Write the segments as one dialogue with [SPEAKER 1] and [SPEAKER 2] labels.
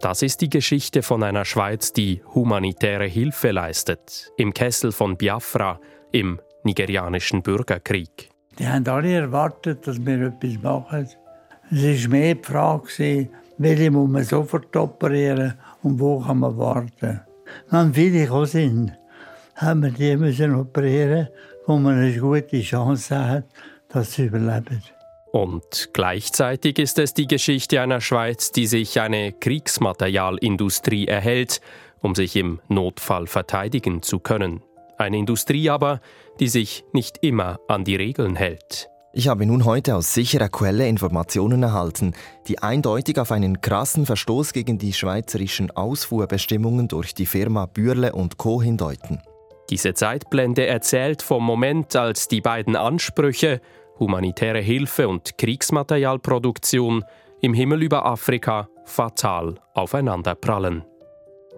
[SPEAKER 1] Das ist die Geschichte von einer Schweiz, die humanitäre Hilfe leistet, im Kessel von Biafra, im nigerianischen Bürgerkrieg.
[SPEAKER 2] Die haben alle erwartet, dass wir etwas machen. Es war mehr die Frage, welche muss man sofort operieren und wo kann man warten. Wenn viele gekommen sind, haben wir die operieren, wo man eine gute Chance hat, dass sie überleben.
[SPEAKER 1] Und gleichzeitig ist es die Geschichte einer Schweiz, die sich eine Kriegsmaterialindustrie erhält, um sich im Notfall verteidigen zu können. Eine Industrie aber, die sich nicht immer an die Regeln hält.
[SPEAKER 3] Ich habe nun heute aus sicherer Quelle Informationen erhalten, die eindeutig auf einen krassen Verstoß gegen die schweizerischen Ausfuhrbestimmungen durch die Firma Bürle und Co. hindeuten.
[SPEAKER 1] Diese Zeitblende erzählt vom Moment, als die beiden Ansprüche humanitäre Hilfe und Kriegsmaterialproduktion im Himmel über Afrika fatal aufeinanderprallen.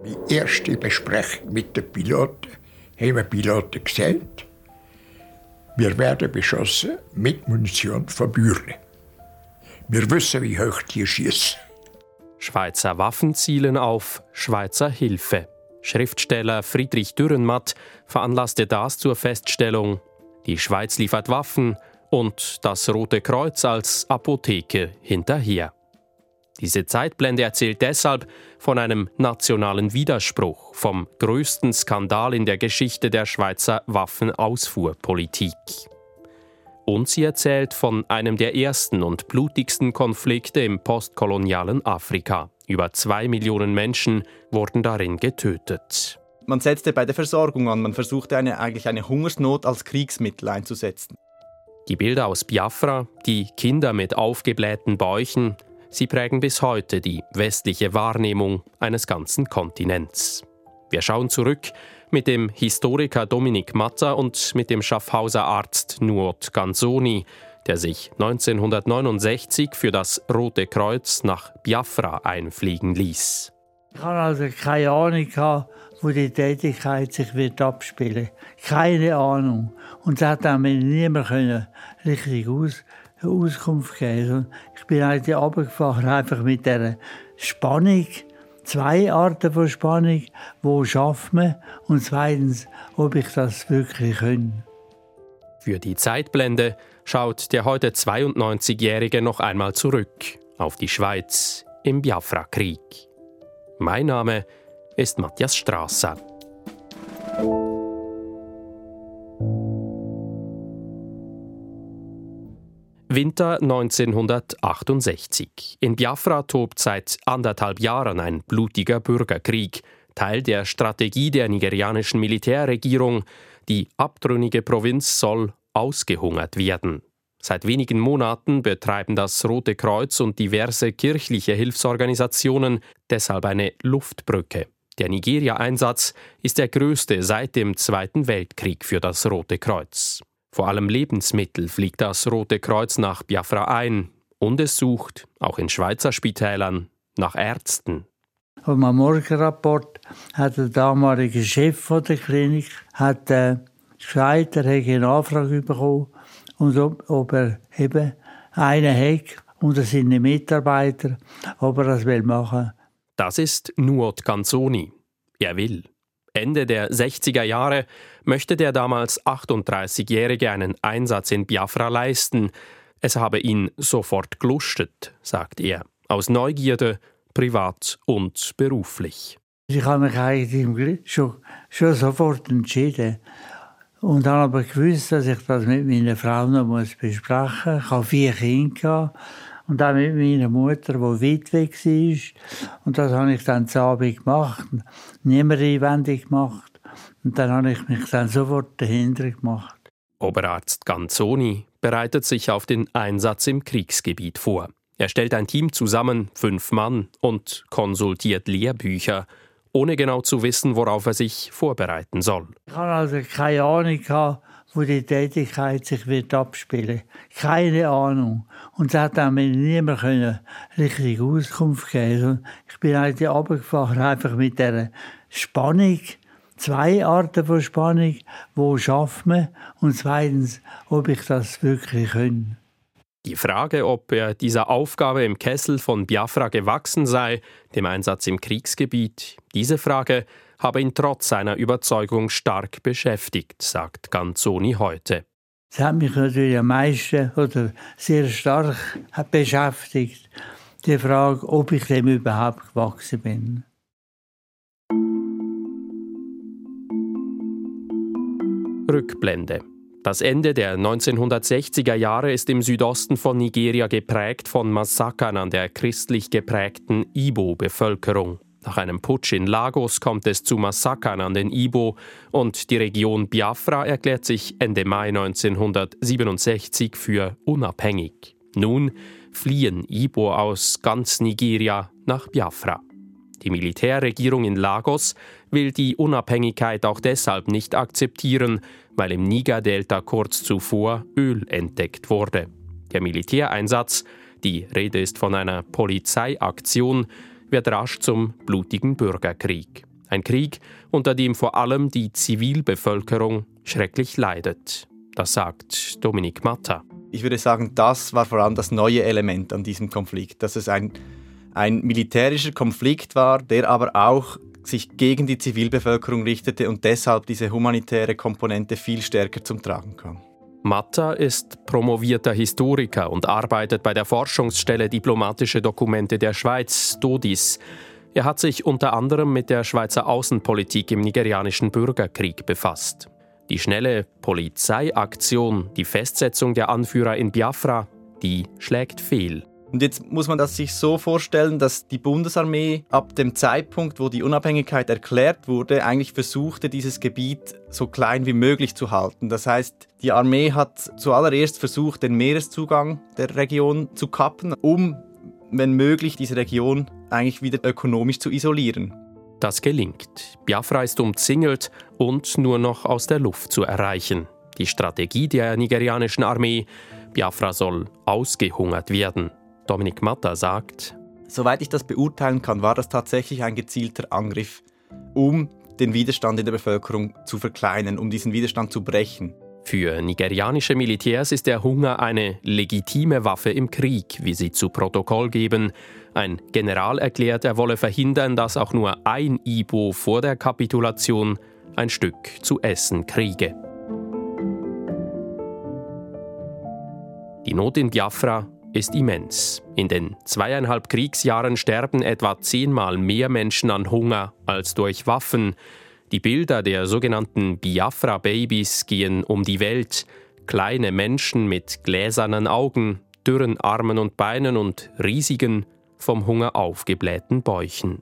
[SPEAKER 4] Die erste Besprechung mit den Piloten haben die Piloten gesagt, wir werden beschossen mit Munition von Bürle. Wir wissen, wie hoch die schießen.
[SPEAKER 1] Schweizer Waffen zielen auf Schweizer Hilfe. Schriftsteller Friedrich Dürrenmatt veranlasste das zur Feststellung, die Schweiz liefert Waffen, und das Rote Kreuz als Apotheke hinterher. Diese Zeitblende erzählt deshalb von einem nationalen Widerspruch, vom größten Skandal in der Geschichte der Schweizer Waffenausfuhrpolitik. Und sie erzählt von einem der ersten und blutigsten Konflikte im postkolonialen Afrika. Über zwei Millionen Menschen wurden darin getötet.
[SPEAKER 5] Man setzte bei der Versorgung an, man versuchte eine, eigentlich eine Hungersnot als Kriegsmittel einzusetzen.
[SPEAKER 1] Die Bilder aus Biafra, die Kinder mit aufgeblähten Bäuchen, sie prägen bis heute die westliche Wahrnehmung eines ganzen Kontinents. Wir schauen zurück mit dem Historiker Dominik Matter und mit dem Schaffhauser Arzt Nuot Ganzoni, der sich 1969 für das Rote Kreuz nach Biafra einfliegen ließ.
[SPEAKER 2] Ich habe also keine Ahnung, wo die Tätigkeit sich wird abspielen Keine Ahnung. Und das hat mir niemand können richtig aus, Auskunft geben Ich bin eigentlich runtergefahren, einfach mit dieser Spannung. Zwei Arten von Spannung. Wo schafft man? Und zweitens, ob ich das wirklich kann.
[SPEAKER 1] Für die Zeitblende schaut der heute 92-Jährige noch einmal zurück auf die Schweiz im Biafra-Krieg. Mein Name ist ist Matthias Strasser. Winter 1968. In Biafra tobt seit anderthalb Jahren ein blutiger Bürgerkrieg, Teil der Strategie der nigerianischen Militärregierung. Die abtrünnige Provinz soll ausgehungert werden. Seit wenigen Monaten betreiben das Rote Kreuz und diverse kirchliche Hilfsorganisationen deshalb eine Luftbrücke der Nigeria-Einsatz ist der größte seit dem Zweiten Weltkrieg für das Rote Kreuz. Vor allem Lebensmittel fliegt das Rote Kreuz nach Biafra ein und es sucht, auch in Schweizer Spitälern, nach Ärzten.
[SPEAKER 2] Auf meinem Morgenrapport hat der damalige Chef der Klinik hat, äh, gesagt, er hätte eine Anfrage bekommen, und ob, ob er eben einen hat unter seine Mitarbeiter, ob er das machen will
[SPEAKER 1] das ist Nuot Canzoni. Er will. Ende der 60er Jahre möchte der damals 38-Jährige einen Einsatz in Biafra leisten. Es habe ihn sofort gelustet, sagt er, aus Neugierde, privat und beruflich.
[SPEAKER 2] Ich habe mich eigentlich schon, schon sofort entschieden. Und dann aber gewusst, dass ich das mit meiner Frau noch besprechen muss. Ich habe vier Kinder. Und auch mit meiner Mutter, die weit weg war. Und das habe ich dann zu Abend gemacht. Niemand einwendig gemacht. Und dann habe ich mich dann sofort dahinter gemacht.
[SPEAKER 1] Oberarzt Ganzoni bereitet sich auf den Einsatz im Kriegsgebiet vor. Er stellt ein Team zusammen, fünf Mann, und konsultiert Lehrbücher, ohne genau zu wissen, worauf er sich vorbereiten soll.
[SPEAKER 2] Ich habe also keine Ahnung wo die Tätigkeit sich wird abspielen. Keine Ahnung. Und das hat mir niemand können richtig Auskunft geben. Ich bin eigentlich runtergefahren, einfach mit der Spannung. Zwei Arten von Spannung. Wo schafft man? Und zweitens, ob ich das wirklich kann.
[SPEAKER 1] Die Frage, ob er dieser Aufgabe im Kessel von Biafra gewachsen sei, dem Einsatz im Kriegsgebiet, diese Frage habe ihn trotz seiner Überzeugung stark beschäftigt, sagt Ganzoni heute.
[SPEAKER 2] Das hat mich natürlich am meisten oder sehr stark beschäftigt, die Frage, ob ich dem überhaupt gewachsen bin.
[SPEAKER 1] Rückblende. Das Ende der 1960er Jahre ist im Südosten von Nigeria geprägt von Massakern an der christlich geprägten Ibo-Bevölkerung. Nach einem Putsch in Lagos kommt es zu Massakern an den Ibo und die Region Biafra erklärt sich Ende Mai 1967 für unabhängig. Nun fliehen Ibo aus ganz Nigeria nach Biafra. Die Militärregierung in Lagos will die Unabhängigkeit auch deshalb nicht akzeptieren, weil im Niger-Delta kurz zuvor Öl entdeckt wurde. Der Militäreinsatz, die Rede ist von einer Polizeiaktion, wird rasch zum blutigen Bürgerkrieg. Ein Krieg, unter dem vor allem die Zivilbevölkerung schrecklich leidet. Das sagt Dominik Matta.
[SPEAKER 5] Ich würde sagen, das war vor allem das neue Element an diesem Konflikt, dass es ein, ein militärischer Konflikt war, der aber auch sich gegen die Zivilbevölkerung richtete und deshalb diese humanitäre Komponente viel stärker zum Tragen kam.
[SPEAKER 1] Matta ist promovierter Historiker und arbeitet bei der Forschungsstelle Diplomatische Dokumente der Schweiz, DODIS. Er hat sich unter anderem mit der Schweizer Außenpolitik im nigerianischen Bürgerkrieg befasst. Die schnelle Polizeiaktion, die Festsetzung der Anführer in Biafra, die schlägt fehl.
[SPEAKER 5] Und jetzt muss man das sich so vorstellen, dass die Bundesarmee ab dem Zeitpunkt, wo die Unabhängigkeit erklärt wurde, eigentlich versuchte, dieses Gebiet so klein wie möglich zu halten. Das heißt, die Armee hat zuallererst versucht, den Meereszugang der Region zu kappen, um, wenn möglich, diese Region eigentlich wieder ökonomisch zu isolieren.
[SPEAKER 1] Das gelingt. Biafra ist umzingelt und nur noch aus der Luft zu erreichen. Die Strategie der nigerianischen Armee, Biafra soll ausgehungert werden. Dominik Matta sagt,
[SPEAKER 5] Soweit ich das beurteilen kann, war das tatsächlich ein gezielter Angriff, um den Widerstand in der Bevölkerung zu verkleinern, um diesen Widerstand zu brechen.
[SPEAKER 1] Für nigerianische Militärs ist der Hunger eine legitime Waffe im Krieg, wie sie zu Protokoll geben. Ein General erklärt, er wolle verhindern, dass auch nur ein Ibo vor der Kapitulation ein Stück zu essen kriege. Die Not in Biafra ist immens. In den zweieinhalb Kriegsjahren sterben etwa zehnmal mehr Menschen an Hunger als durch Waffen. Die Bilder der sogenannten Biafra-Babys gehen um die Welt. Kleine Menschen mit gläsernen Augen, dürren Armen und Beinen und riesigen, vom Hunger aufgeblähten Bäuchen.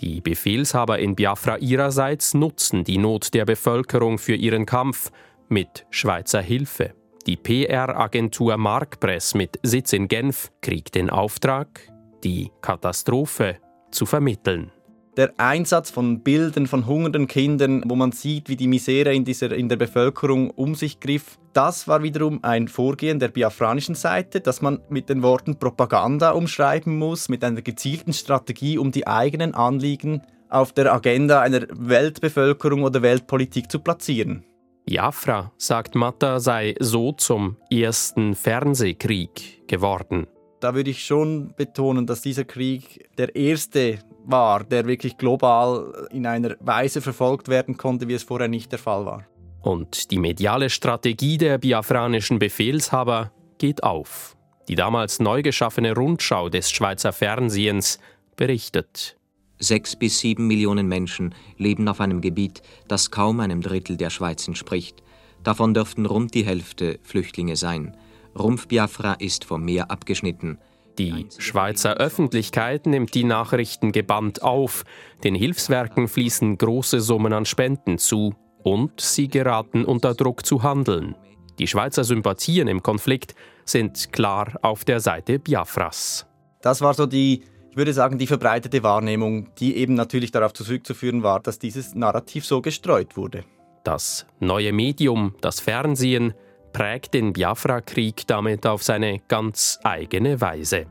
[SPEAKER 1] Die Befehlshaber in Biafra ihrerseits nutzen die Not der Bevölkerung für ihren Kampf mit Schweizer Hilfe. Die PR-Agentur Markpress mit Sitz in Genf kriegt den Auftrag, die Katastrophe zu vermitteln.
[SPEAKER 5] Der Einsatz von Bildern von hungernden Kindern, wo man sieht, wie die Misere in, dieser, in der Bevölkerung um sich griff, das war wiederum ein Vorgehen der biafranischen Seite, dass man mit den Worten Propaganda umschreiben muss, mit einer gezielten Strategie, um die eigenen Anliegen auf der Agenda einer Weltbevölkerung oder Weltpolitik zu platzieren.
[SPEAKER 1] Biafra, sagt Matta, sei so zum ersten Fernsehkrieg geworden.
[SPEAKER 5] Da würde ich schon betonen, dass dieser Krieg der erste war, der wirklich global in einer Weise verfolgt werden konnte, wie es vorher nicht der Fall war.
[SPEAKER 1] Und die mediale Strategie der biafranischen Befehlshaber geht auf. Die damals neu geschaffene Rundschau des Schweizer Fernsehens berichtet.
[SPEAKER 6] Sechs bis sieben Millionen Menschen leben auf einem Gebiet, das kaum einem Drittel der Schweiz entspricht. Davon dürften rund die Hälfte Flüchtlinge sein. Rumpf Biafra ist vom Meer abgeschnitten.
[SPEAKER 1] Die Schweizer Öffentlichkeit nimmt die Nachrichten gebannt auf. Den Hilfswerken fließen große Summen an Spenden zu und sie geraten unter Druck zu handeln. Die Schweizer Sympathien im Konflikt sind klar auf der Seite Biafras.
[SPEAKER 5] Das war so die ich würde sagen, die verbreitete Wahrnehmung, die eben natürlich darauf zurückzuführen war, dass dieses Narrativ so gestreut wurde.
[SPEAKER 1] Das neue Medium, das Fernsehen, prägt den Biafra-Krieg damit auf seine ganz eigene Weise.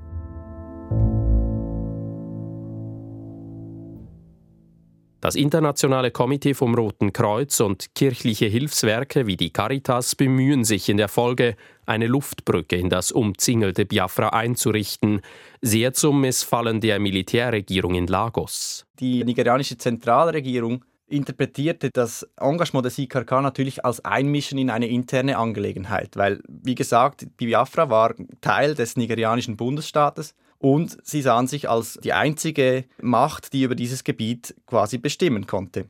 [SPEAKER 1] Das internationale Komitee vom Roten Kreuz und kirchliche Hilfswerke wie die Caritas bemühen sich in der Folge, eine Luftbrücke in das umzingelte Biafra einzurichten, sehr zum Missfallen der Militärregierung in Lagos.
[SPEAKER 5] Die nigerianische Zentralregierung interpretierte das Engagement des IKK natürlich als Einmischen in eine interne Angelegenheit, weil, wie gesagt, Biafra war Teil des nigerianischen Bundesstaates und sie sahen sich als die einzige Macht, die über dieses Gebiet quasi bestimmen konnte.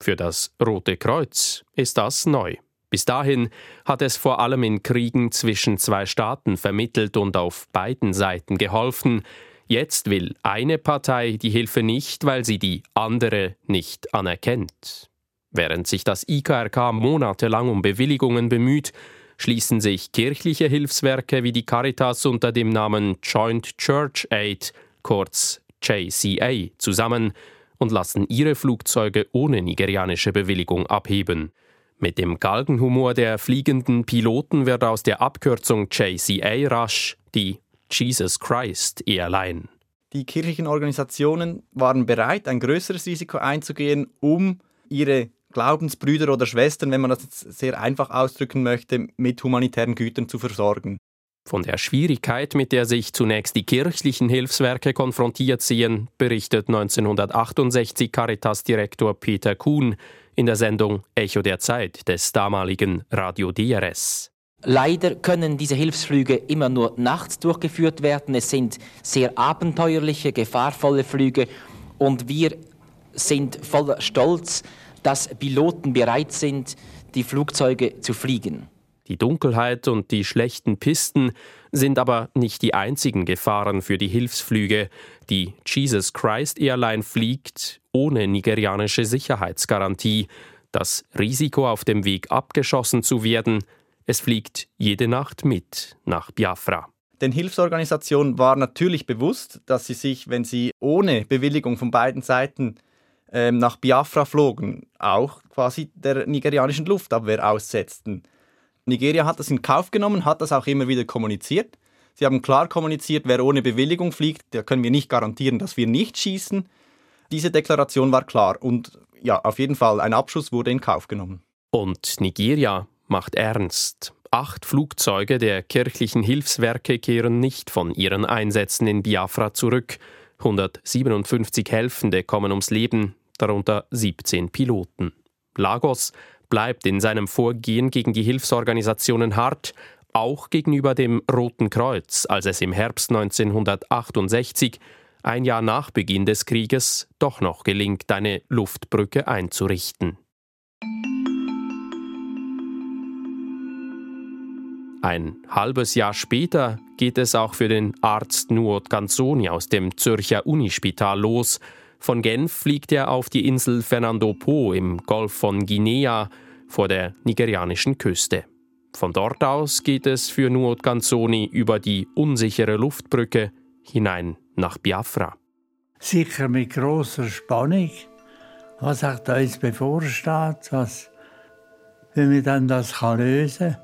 [SPEAKER 1] Für das Rote Kreuz ist das neu. Bis dahin hat es vor allem in Kriegen zwischen zwei Staaten vermittelt und auf beiden Seiten geholfen. Jetzt will eine Partei die Hilfe nicht, weil sie die andere nicht anerkennt. Während sich das IKRK monatelang um Bewilligungen bemüht, schließen sich kirchliche Hilfswerke wie die Caritas unter dem Namen Joint Church Aid, kurz JCA, zusammen und lassen ihre Flugzeuge ohne nigerianische Bewilligung abheben. Mit dem Galgenhumor der fliegenden Piloten wird aus der Abkürzung JCA rasch die Jesus Christ Airline.
[SPEAKER 5] Die kirchlichen Organisationen waren bereit, ein größeres Risiko einzugehen, um ihre Glaubensbrüder oder Schwestern, wenn man das jetzt sehr einfach ausdrücken möchte, mit humanitären Gütern zu versorgen.
[SPEAKER 1] Von der Schwierigkeit, mit der sich zunächst die kirchlichen Hilfswerke konfrontiert sehen, berichtet 1968 Caritas-Direktor Peter Kuhn in der Sendung Echo der Zeit des damaligen Radio DRS.
[SPEAKER 7] Leider können diese Hilfsflüge immer nur nachts durchgeführt werden. Es sind sehr abenteuerliche, gefahrvolle Flüge und wir sind voller Stolz, dass Piloten bereit sind, die Flugzeuge zu fliegen.
[SPEAKER 1] Die Dunkelheit und die schlechten Pisten sind aber nicht die einzigen Gefahren für die Hilfsflüge. Die Jesus Christ Airline fliegt ohne nigerianische Sicherheitsgarantie. Das Risiko auf dem Weg abgeschossen zu werden, es fliegt jede Nacht mit nach Biafra.
[SPEAKER 5] Den Hilfsorganisationen war natürlich bewusst, dass sie sich, wenn sie ohne Bewilligung von beiden Seiten ähm, nach Biafra flogen, auch quasi der nigerianischen Luftabwehr aussetzten. Nigeria hat das in Kauf genommen, hat das auch immer wieder kommuniziert. Sie haben klar kommuniziert, wer ohne Bewilligung fliegt, der können wir nicht garantieren, dass wir nicht schießen. Diese Deklaration war klar und ja, auf jeden Fall ein Abschuss wurde in Kauf genommen.
[SPEAKER 1] Und Nigeria macht ernst. Acht Flugzeuge der kirchlichen Hilfswerke kehren nicht von ihren Einsätzen in Biafra zurück. 157 Helfende kommen ums Leben, darunter 17 Piloten. Lagos bleibt in seinem Vorgehen gegen die Hilfsorganisationen hart, auch gegenüber dem Roten Kreuz, als es im Herbst 1968, ein Jahr nach Beginn des Krieges, doch noch gelingt, eine Luftbrücke einzurichten. Ein halbes Jahr später geht es auch für den Arzt Nuot Ganzoni aus dem Zürcher Unispital los, von Genf fliegt er auf die Insel Fernando Po im Golf von Guinea vor der nigerianischen Küste. Von dort aus geht es für Nuot Ganzoni über die unsichere Luftbrücke hinein nach Biafra.
[SPEAKER 2] Sicher mit großer Spannung, was auch da jetzt bevorsteht, was, wenn wir dann das kann lösen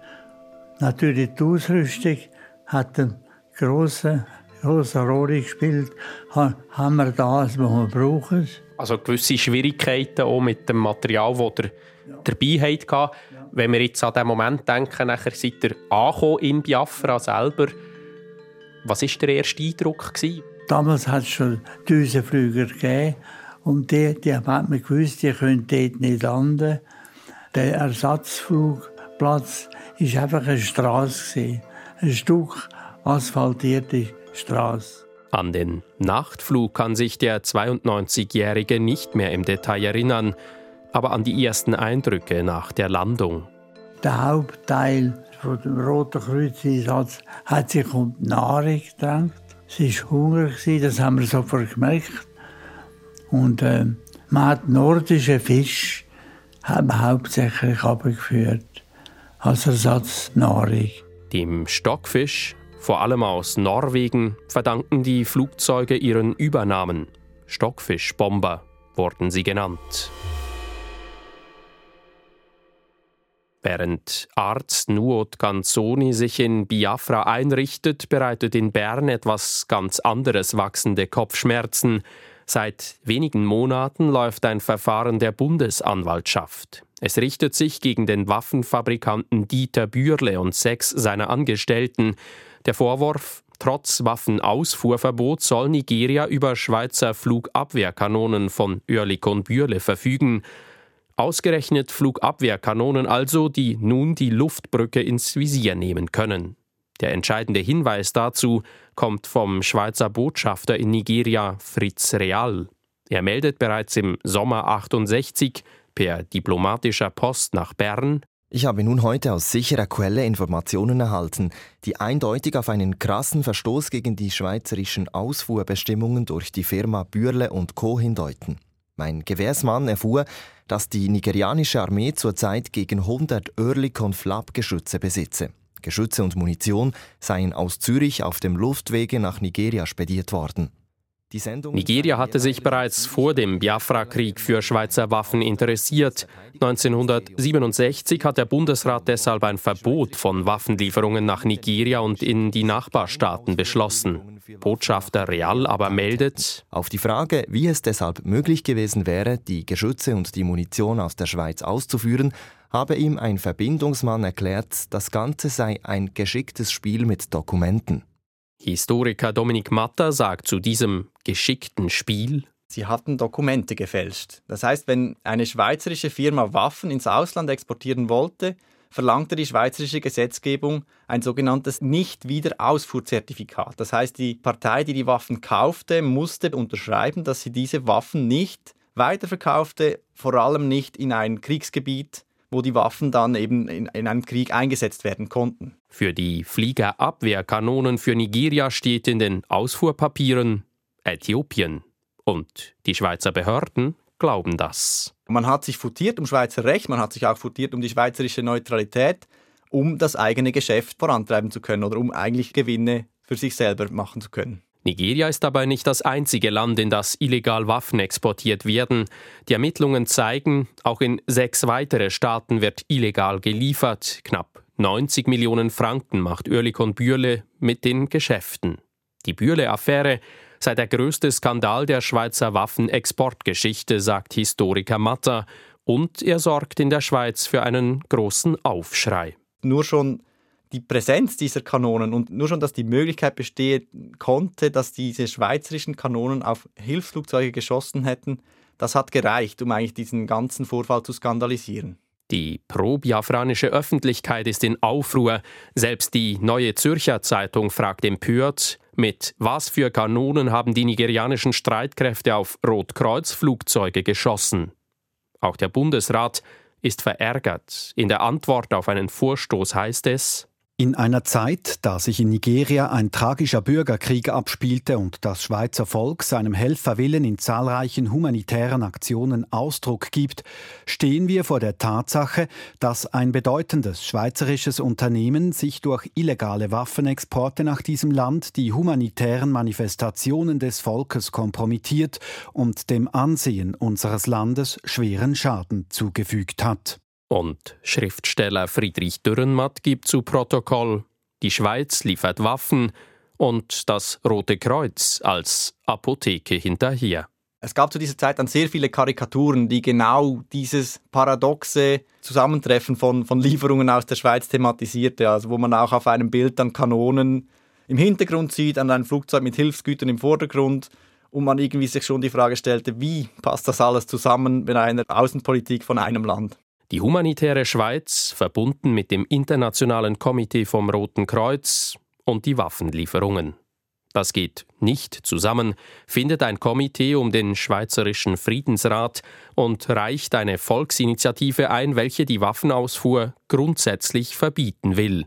[SPEAKER 2] Natürlich die Ausrüstung hat einen grossen große Rolle gespielt. Haben wir das, was wir brauchen?
[SPEAKER 1] Also gewisse Schwierigkeiten auch mit dem Material, das ihr ja. dabei hattet. Ja. Wenn wir jetzt an den Moment denken, nachher seid ihr angekommen in Biafra selber. Was war der erste Eindruck? Gewesen?
[SPEAKER 2] Damals hat es schon Düsenflüger gegeben. Und die, die haben wir gewusst, die können dort nicht landen. Der Ersatzflugplatz war einfach eine Straße. Ein Stück asphaltierte Straße.
[SPEAKER 1] An den Nachtflug kann sich der 92-Jährige nicht mehr im Detail erinnern, aber an die ersten Eindrücke nach der Landung.
[SPEAKER 2] Der Hauptteil des Roten Kreuzeinsatz hat sich um die Nahrung gedrängt. Sie war hungrig, das haben wir sofort gemerkt. Und äh, man hat nordischen Fisch haben hauptsächlich abgeführt als Ersatznahrung.
[SPEAKER 1] Dem Stockfisch vor allem aus Norwegen verdanken die Flugzeuge ihren Übernamen. Stockfischbomber wurden sie genannt. Während Arzt Nuot Ganzoni sich in Biafra einrichtet, bereitet in Bern etwas ganz anderes wachsende Kopfschmerzen. Seit wenigen Monaten läuft ein Verfahren der Bundesanwaltschaft. Es richtet sich gegen den Waffenfabrikanten Dieter Bürle und sechs seiner Angestellten. Der Vorwurf, trotz Waffenausfuhrverbot soll Nigeria über Schweizer Flugabwehrkanonen von Oerlikon Bürle verfügen. Ausgerechnet Flugabwehrkanonen also, die nun die Luftbrücke ins Visier nehmen können. Der entscheidende Hinweis dazu kommt vom Schweizer Botschafter in Nigeria Fritz Real. Er meldet bereits im Sommer 68 per diplomatischer Post nach Bern.
[SPEAKER 3] Ich habe nun heute aus sicherer Quelle Informationen erhalten, die eindeutig auf einen krassen Verstoß gegen die schweizerischen Ausfuhrbestimmungen durch die Firma Bürle und Co. hindeuten. Mein Gewährsmann erfuhr, dass die nigerianische Armee zurzeit gegen 100 Oerlikon Flap-Geschütze besitze. Geschütze und Munition seien aus Zürich auf dem Luftwege nach Nigeria spediert worden.
[SPEAKER 1] Nigeria hatte sich bereits vor dem Biafra-Krieg für Schweizer Waffen interessiert. 1967 hat der Bundesrat deshalb ein Verbot von Waffenlieferungen nach Nigeria und in die Nachbarstaaten beschlossen. Botschafter Real aber meldet,
[SPEAKER 3] auf die Frage, wie es deshalb möglich gewesen wäre, die Geschütze und die Munition aus der Schweiz auszuführen, habe ihm ein Verbindungsmann erklärt, das Ganze sei ein geschicktes Spiel mit Dokumenten.
[SPEAKER 1] Historiker Dominik Matter sagt zu diesem geschickten Spiel,
[SPEAKER 5] Sie hatten Dokumente gefälscht. Das heißt, wenn eine schweizerische Firma Waffen ins Ausland exportieren wollte, verlangte die schweizerische Gesetzgebung ein sogenanntes Nicht-Wiederausfuhrzertifikat. Das heißt, die Partei, die die Waffen kaufte, musste unterschreiben, dass sie diese Waffen nicht weiterverkaufte, vor allem nicht in ein Kriegsgebiet, wo die Waffen dann eben in, in einem Krieg eingesetzt werden konnten.
[SPEAKER 1] Für die Fliegerabwehrkanonen für Nigeria steht in den Ausfuhrpapieren Äthiopien. Und die Schweizer Behörden glauben das.
[SPEAKER 5] Man hat sich futiert um Schweizer Recht, man hat sich auch futiert um die schweizerische Neutralität, um das eigene Geschäft vorantreiben zu können oder um eigentlich Gewinne für sich selber machen zu können.
[SPEAKER 1] Nigeria ist dabei nicht das einzige Land, in das illegal Waffen exportiert werden. Die Ermittlungen zeigen, auch in sechs weitere Staaten wird illegal geliefert. Knapp 90 Millionen Franken macht Oerlikon Bürle mit den Geschäften. Die Bürle-Affäre sei der größte Skandal der Schweizer Waffenexportgeschichte, sagt Historiker Matter, und er sorgt in der Schweiz für einen großen Aufschrei.
[SPEAKER 5] Nur schon die Präsenz dieser Kanonen und nur schon, dass die Möglichkeit bestehen konnte, dass diese schweizerischen Kanonen auf Hilfsflugzeuge geschossen hätten, das hat gereicht, um eigentlich diesen ganzen Vorfall zu skandalisieren.
[SPEAKER 1] Die pro-biafranische Öffentlichkeit ist in Aufruhr. Selbst die Neue Zürcher Zeitung fragt empört, mit was für Kanonen haben die nigerianischen Streitkräfte auf Rotkreuz-Flugzeuge geschossen. Auch der Bundesrat ist verärgert. In der Antwort auf einen Vorstoß heißt es,
[SPEAKER 8] in einer Zeit, da sich in Nigeria ein tragischer Bürgerkrieg abspielte und das Schweizer Volk seinem Helferwillen in zahlreichen humanitären Aktionen Ausdruck gibt, stehen wir vor der Tatsache, dass ein bedeutendes schweizerisches Unternehmen sich durch illegale Waffenexporte nach diesem Land die humanitären Manifestationen des Volkes kompromittiert und dem Ansehen unseres Landes schweren Schaden zugefügt hat.
[SPEAKER 1] Und Schriftsteller Friedrich Dürrenmatt gibt zu Protokoll, die Schweiz liefert Waffen und das Rote Kreuz als Apotheke hinterher.
[SPEAKER 5] Es gab zu dieser Zeit dann sehr viele Karikaturen, die genau dieses paradoxe Zusammentreffen von, von Lieferungen aus der Schweiz thematisierte, also wo man auch auf einem Bild dann Kanonen im Hintergrund sieht, an einem Flugzeug mit Hilfsgütern im Vordergrund und man irgendwie sich schon die Frage stellte, wie passt das alles zusammen mit einer Außenpolitik von einem Land?
[SPEAKER 1] Die humanitäre Schweiz, verbunden mit dem Internationalen Komitee vom Roten Kreuz und die Waffenlieferungen. Das geht nicht zusammen, findet ein Komitee um den Schweizerischen Friedensrat und reicht eine Volksinitiative ein, welche die Waffenausfuhr grundsätzlich verbieten will.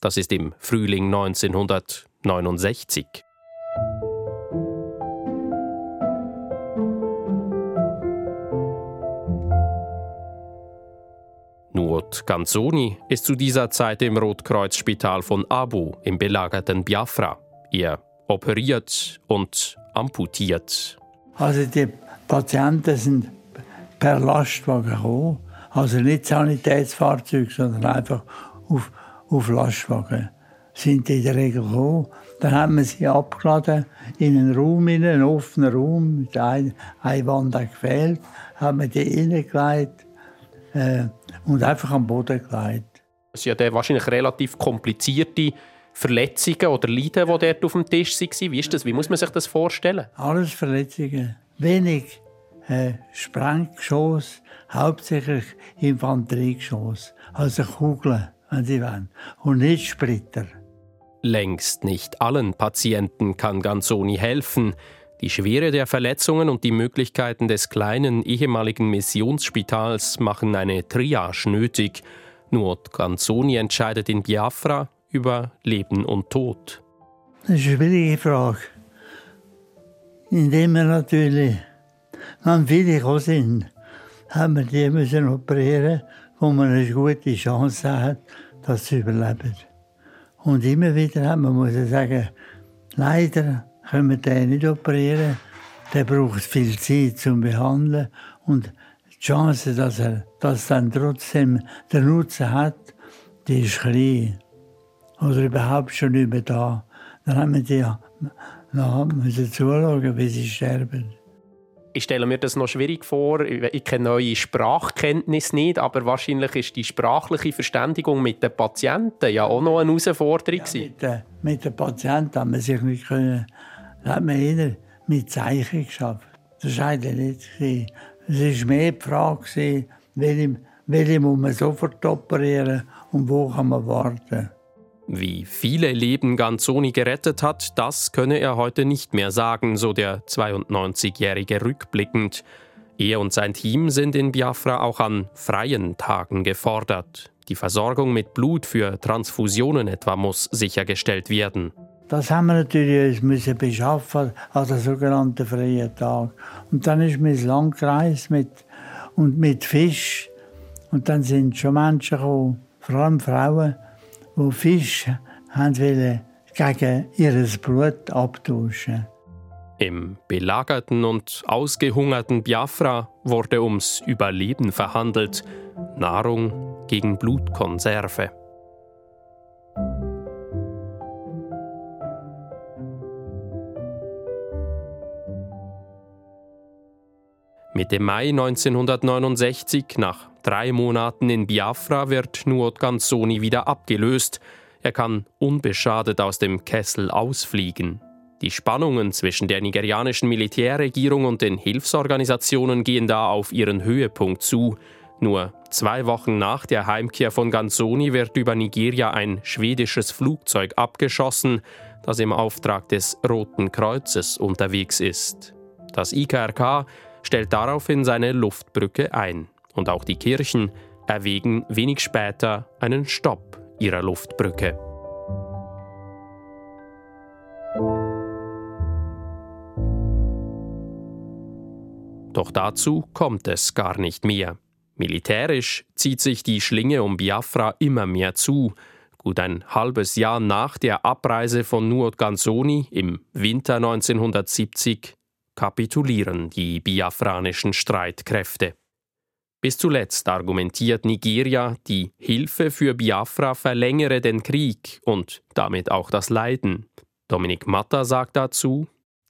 [SPEAKER 1] Das ist im Frühling 1969. Nurt Ganzoni ist zu dieser Zeit im Rotkreuzspital von Abu im belagerten Biafra. Er operiert und amputiert.
[SPEAKER 2] Also die Patienten sind per Lastwagen gekommen. Also nicht Sanitätsfahrzeug, sondern einfach auf, auf Lastwagen. sind die in der Regel gekommen. Dann haben wir sie abgeladen in einen Raum, in einen offenen Raum, ein, eine Wand gefehlt, haben wir die reingelegt äh, und einfach am Boden gelegt.
[SPEAKER 1] Es sind ja wahrscheinlich relativ komplizierte Verletzungen oder Leiden, die dort auf dem Tisch waren. Wie ist das? Wie muss man sich das vorstellen?
[SPEAKER 2] Alles Verletzungen. Wenig äh, Sprenggeschoss, hauptsächlich Infanteriegeschoss. Also Kugeln, wenn Sie wollen. Und nicht Splitter.
[SPEAKER 1] Längst nicht allen Patienten kann Ganzoni helfen. Die Schwere der Verletzungen und die Möglichkeiten des kleinen ehemaligen Missionsspitals machen eine Triage nötig. Nur Ganzoni entscheidet in Biafra über Leben und Tod.
[SPEAKER 2] Das ist eine schwierige Frage. Indem wir natürlich, wenn viele gekommen sind, haben wir die müssen operieren, wo man eine gute Chance hat, dass sie überleben. Und immer wieder haben wir muss sagen, leider können wir den nicht operieren. Der braucht viel Zeit zum Behandeln und die Chance, dass er das dann trotzdem den Nutzen hat, die ist klein. Oder überhaupt schon über da. Dann haben wir die noch müssen zuschauen, wie sie sterben.
[SPEAKER 1] Ich stelle mir das noch schwierig vor. Ich kenne neue Sprachkenntnis nicht, aber wahrscheinlich ist die sprachliche Verständigung mit den Patienten ja auch noch eine Herausforderung.
[SPEAKER 2] Ja, mit, den, mit den Patienten haben wir sich nicht können. Da hat man jeder mit Zeichen geschafft. Das war nicht. Es war mehr die Frage, welche, welche muss man sofort operieren und wo kann man warten.
[SPEAKER 1] Wie viele Leben Ganzoni gerettet hat, das könne er heute nicht mehr sagen, so der 92-Jährige rückblickend. Er und sein Team sind in Biafra auch an freien Tagen gefordert. Die Versorgung mit Blut für Transfusionen etwa muss sichergestellt werden.
[SPEAKER 2] Das haben wir natürlich müssen beschaffen an den sogenannten freien Tag. Und dann ist man ins Land gereist mit, und mit Fisch. Und dann sind schon Menschen gekommen, vor allem Frauen, wo Fisch wollen gegen ihr Blut abtauschen.
[SPEAKER 1] Im belagerten und ausgehungerten Biafra wurde ums Überleben verhandelt, Nahrung gegen Blutkonserve. Mit dem Mai 1969, nach drei Monaten in Biafra, wird Nuot Ganzoni wieder abgelöst. Er kann unbeschadet aus dem Kessel ausfliegen. Die Spannungen zwischen der nigerianischen Militärregierung und den Hilfsorganisationen gehen da auf ihren Höhepunkt zu. Nur zwei Wochen nach der Heimkehr von Ganzoni wird über Nigeria ein schwedisches Flugzeug abgeschossen, das im Auftrag des Roten Kreuzes unterwegs ist. Das IKRK stellt daraufhin seine Luftbrücke ein. Und auch die Kirchen erwägen wenig später einen Stopp ihrer Luftbrücke. Doch dazu kommt es gar nicht mehr. Militärisch zieht sich die Schlinge um Biafra immer mehr zu. Gut ein halbes Jahr nach der Abreise von Nuot Ganzoni im Winter 1970 kapitulieren die biafranischen Streitkräfte. Bis zuletzt argumentiert Nigeria, die Hilfe für Biafra verlängere den Krieg und damit auch das Leiden. Dominik Matta sagt dazu,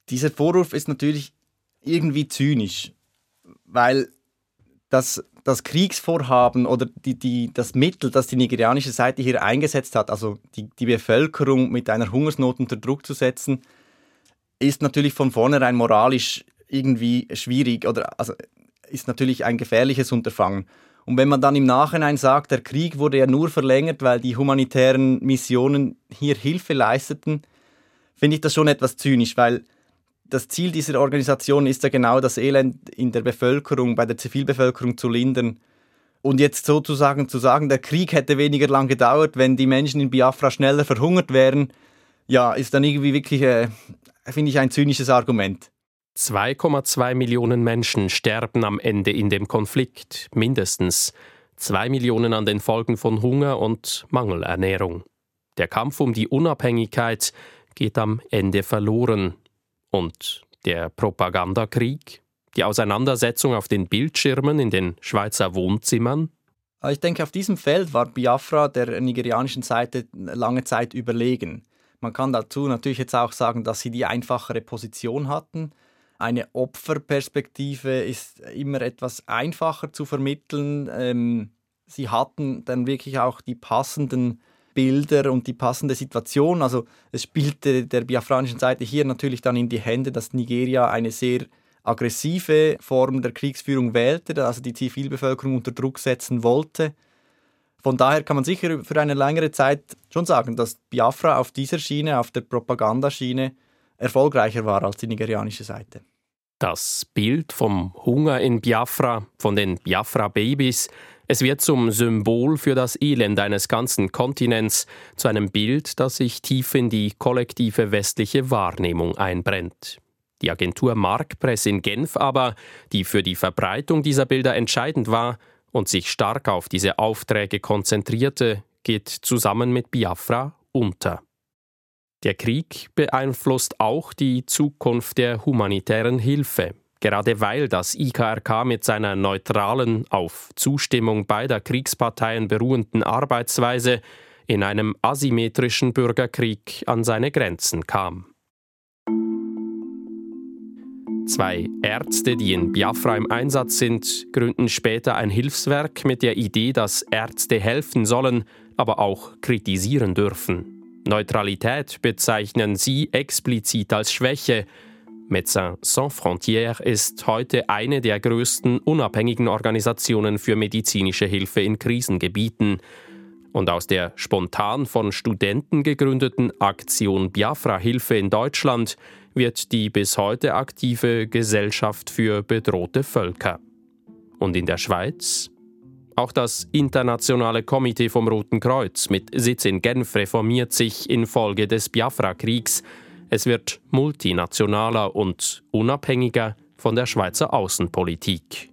[SPEAKER 5] dieser Vorwurf ist natürlich irgendwie zynisch, weil das, das Kriegsvorhaben oder die, die, das Mittel, das die nigerianische Seite hier eingesetzt hat, also die, die Bevölkerung mit einer Hungersnot unter Druck zu setzen, ist natürlich von vornherein moralisch irgendwie schwierig oder also ist natürlich ein gefährliches Unterfangen. Und wenn man dann im Nachhinein sagt, der Krieg wurde ja nur verlängert, weil die humanitären Missionen hier Hilfe leisteten, finde ich das schon etwas zynisch, weil das Ziel dieser Organisation ist ja genau das Elend in der Bevölkerung, bei der Zivilbevölkerung zu lindern. Und jetzt sozusagen zu sagen, der Krieg hätte weniger lang gedauert, wenn die Menschen in Biafra schneller verhungert wären, ja, ist dann irgendwie wirklich äh, finde ich ein zynisches Argument.
[SPEAKER 1] 2,2 Millionen Menschen sterben am Ende in dem Konflikt, mindestens. Zwei Millionen an den Folgen von Hunger und Mangelernährung. Der Kampf um die Unabhängigkeit geht am Ende verloren. Und der Propagandakrieg? Die Auseinandersetzung auf den Bildschirmen in den Schweizer Wohnzimmern?
[SPEAKER 5] Aber ich denke, auf diesem Feld war Biafra der nigerianischen Seite lange Zeit überlegen. Man kann dazu natürlich jetzt auch sagen, dass sie die einfachere Position hatten. Eine Opferperspektive ist immer etwas einfacher zu vermitteln. Ähm, sie hatten dann wirklich auch die passenden Bilder und die passende Situation. Also es spielte der biafranischen Seite hier natürlich dann in die Hände, dass Nigeria eine sehr aggressive Form der Kriegsführung wählte, also die Zivilbevölkerung unter Druck setzen wollte. Von daher kann man sicher für eine längere Zeit schon sagen, dass Biafra auf dieser Schiene, auf der Propagandaschiene, erfolgreicher war als die nigerianische Seite.
[SPEAKER 1] Das Bild vom Hunger in Biafra, von den Biafra-Babys, es wird zum Symbol für das Elend eines ganzen Kontinents, zu einem Bild, das sich tief in die kollektive westliche Wahrnehmung einbrennt. Die Agentur Markpress in Genf aber, die für die Verbreitung dieser Bilder entscheidend war und sich stark auf diese Aufträge konzentrierte, geht zusammen mit Biafra unter. Der Krieg beeinflusst auch die Zukunft der humanitären Hilfe, gerade weil das IKRK mit seiner neutralen, auf Zustimmung beider Kriegsparteien beruhenden Arbeitsweise in einem asymmetrischen Bürgerkrieg an seine Grenzen kam. Zwei Ärzte, die in Biafra im Einsatz sind, gründen später ein Hilfswerk mit der Idee, dass Ärzte helfen sollen, aber auch kritisieren dürfen. Neutralität bezeichnen sie explizit als Schwäche. Médecins Sans Frontières ist heute eine der größten unabhängigen Organisationen für medizinische Hilfe in Krisengebieten. Und aus der spontan von Studenten gegründeten Aktion Biafra Hilfe in Deutschland wird die bis heute aktive Gesellschaft für bedrohte Völker. Und in der Schweiz? Auch das Internationale Komitee vom Roten Kreuz mit Sitz in Genf reformiert sich infolge des Biafra-Kriegs. Es wird multinationaler und unabhängiger von der Schweizer Außenpolitik.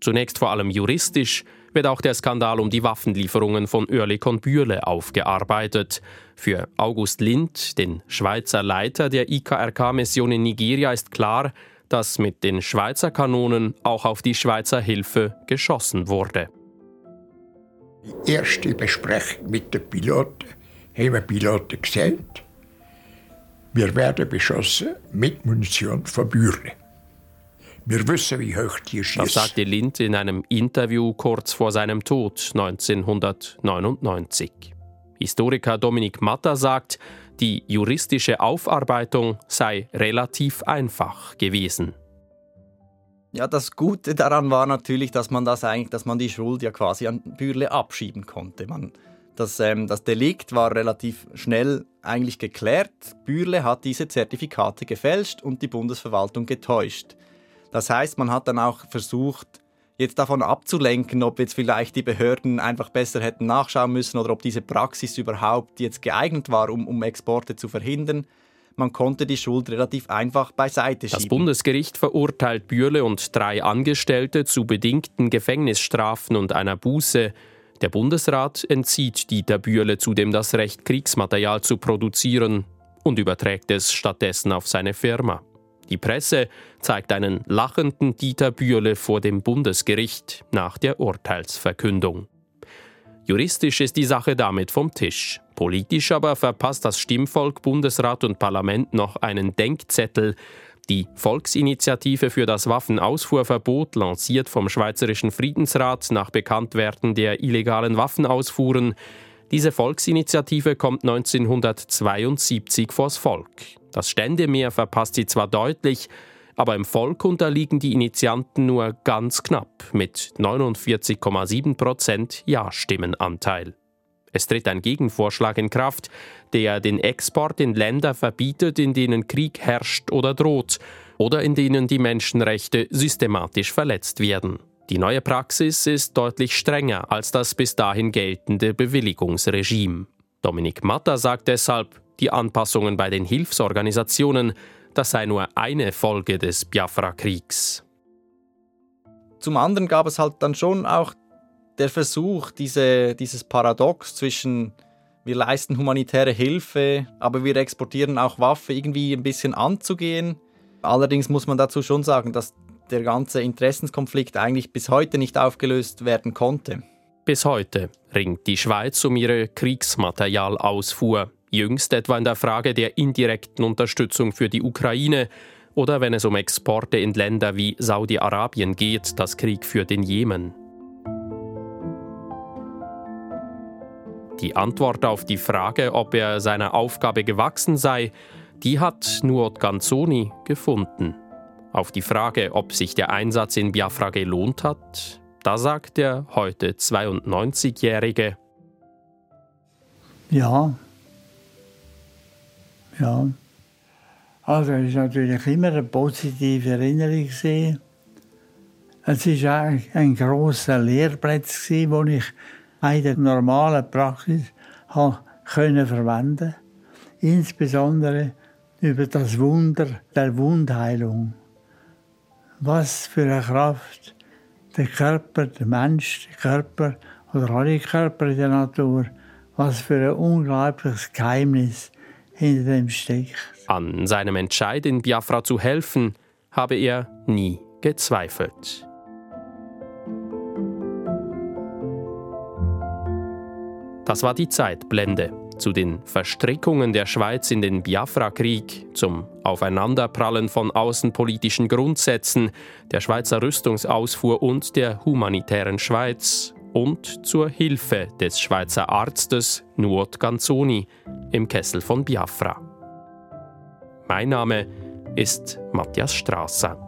[SPEAKER 1] Zunächst vor allem juristisch wird auch der Skandal um die Waffenlieferungen von Oerlik und Bürle aufgearbeitet. Für August Lind, den Schweizer Leiter der IKRK-Mission in Nigeria, ist klar, dass mit den Schweizer Kanonen auch auf die Schweizer Hilfe geschossen wurde.
[SPEAKER 4] Die erste Besprechung mit den Piloten haben die Piloten gesagt, wir werden beschossen mit Munition von Bürle. Wir wissen, wie hoch die schießt.
[SPEAKER 1] Das sagte Lind in einem Interview kurz vor seinem Tod 1999. Historiker Dominik Matter sagt, die juristische Aufarbeitung sei relativ einfach gewesen.
[SPEAKER 5] Ja, das Gute daran war natürlich, dass man das eigentlich, dass man die Schuld ja quasi an Bürle abschieben konnte. Man, das, ähm, das Delikt war relativ schnell eigentlich geklärt. Bürle hat diese Zertifikate gefälscht und die Bundesverwaltung getäuscht. Das heißt, man hat dann auch versucht, jetzt davon abzulenken, ob jetzt vielleicht die Behörden einfach besser hätten nachschauen müssen oder ob diese Praxis überhaupt jetzt geeignet war, um, um Exporte zu verhindern. Man konnte die Schuld relativ einfach beiseite schieben.
[SPEAKER 1] Das Bundesgericht verurteilt Bürle und drei Angestellte zu bedingten Gefängnisstrafen und einer Buße. Der Bundesrat entzieht Dieter Bürle zudem das Recht, Kriegsmaterial zu produzieren und überträgt es stattdessen auf seine Firma. Die Presse zeigt einen lachenden Dieter Bürle vor dem Bundesgericht nach der Urteilsverkündung. Juristisch ist die Sache damit vom Tisch. Politisch aber verpasst das Stimmvolk Bundesrat und Parlament noch einen Denkzettel. Die Volksinitiative für das Waffenausfuhrverbot, lanciert vom Schweizerischen Friedensrat nach Bekanntwerden der illegalen Waffenausfuhren, diese Volksinitiative kommt 1972 vors Volk. Das Ständemeer verpasst sie zwar deutlich, aber im Volk unterliegen die Initianten nur ganz knapp mit 49,7 Prozent Ja-Stimmenanteil. Es tritt ein Gegenvorschlag in Kraft, der den Export in Länder verbietet, in denen Krieg herrscht oder droht oder in denen die Menschenrechte systematisch verletzt werden. Die neue Praxis ist deutlich strenger als das bis dahin geltende Bewilligungsregime. Dominik Matter sagt deshalb, die Anpassungen bei den Hilfsorganisationen, das sei nur eine Folge des Biafra-Kriegs.
[SPEAKER 5] Zum anderen gab es halt dann schon auch der Versuch, diese, dieses Paradox zwischen wir leisten humanitäre Hilfe, aber wir exportieren auch Waffen irgendwie ein bisschen anzugehen. Allerdings muss man dazu schon sagen, dass der ganze Interessenskonflikt eigentlich bis heute nicht aufgelöst werden konnte.
[SPEAKER 1] Bis heute ringt die Schweiz um ihre Kriegsmaterialausfuhr, jüngst etwa in der Frage der indirekten Unterstützung für die Ukraine oder wenn es um Exporte in Länder wie Saudi-Arabien geht, das Krieg für den Jemen. Die Antwort auf die Frage, ob er seiner Aufgabe gewachsen sei, die hat Nuot Ganzoni gefunden. Auf die Frage, ob sich der Einsatz in Biafra gelohnt hat, da sagt der heute 92-Jährige,
[SPEAKER 2] ja, ja. Also es war natürlich immer eine positive Erinnerung. Gewesen. Es war ein, ein grosser Lehrplatz, wo ich in der normalen Praxis können verwenden Insbesondere über das Wunder der Wundheilung. Was für eine Kraft der Körper, der Mensch, der Körper oder alle Körper in der Natur, was für ein unglaubliches Geheimnis hinter dem steckt.
[SPEAKER 1] An seinem Entscheid in Biafra zu helfen, habe er nie gezweifelt. Das war die Zeitblende zu den Verstrickungen der Schweiz in den Biafra-Krieg, zum Aufeinanderprallen von außenpolitischen Grundsätzen, der Schweizer Rüstungsausfuhr und der humanitären Schweiz und zur Hilfe des Schweizer Arztes Nuot Ganzoni im Kessel von Biafra. Mein Name ist Matthias Strasser.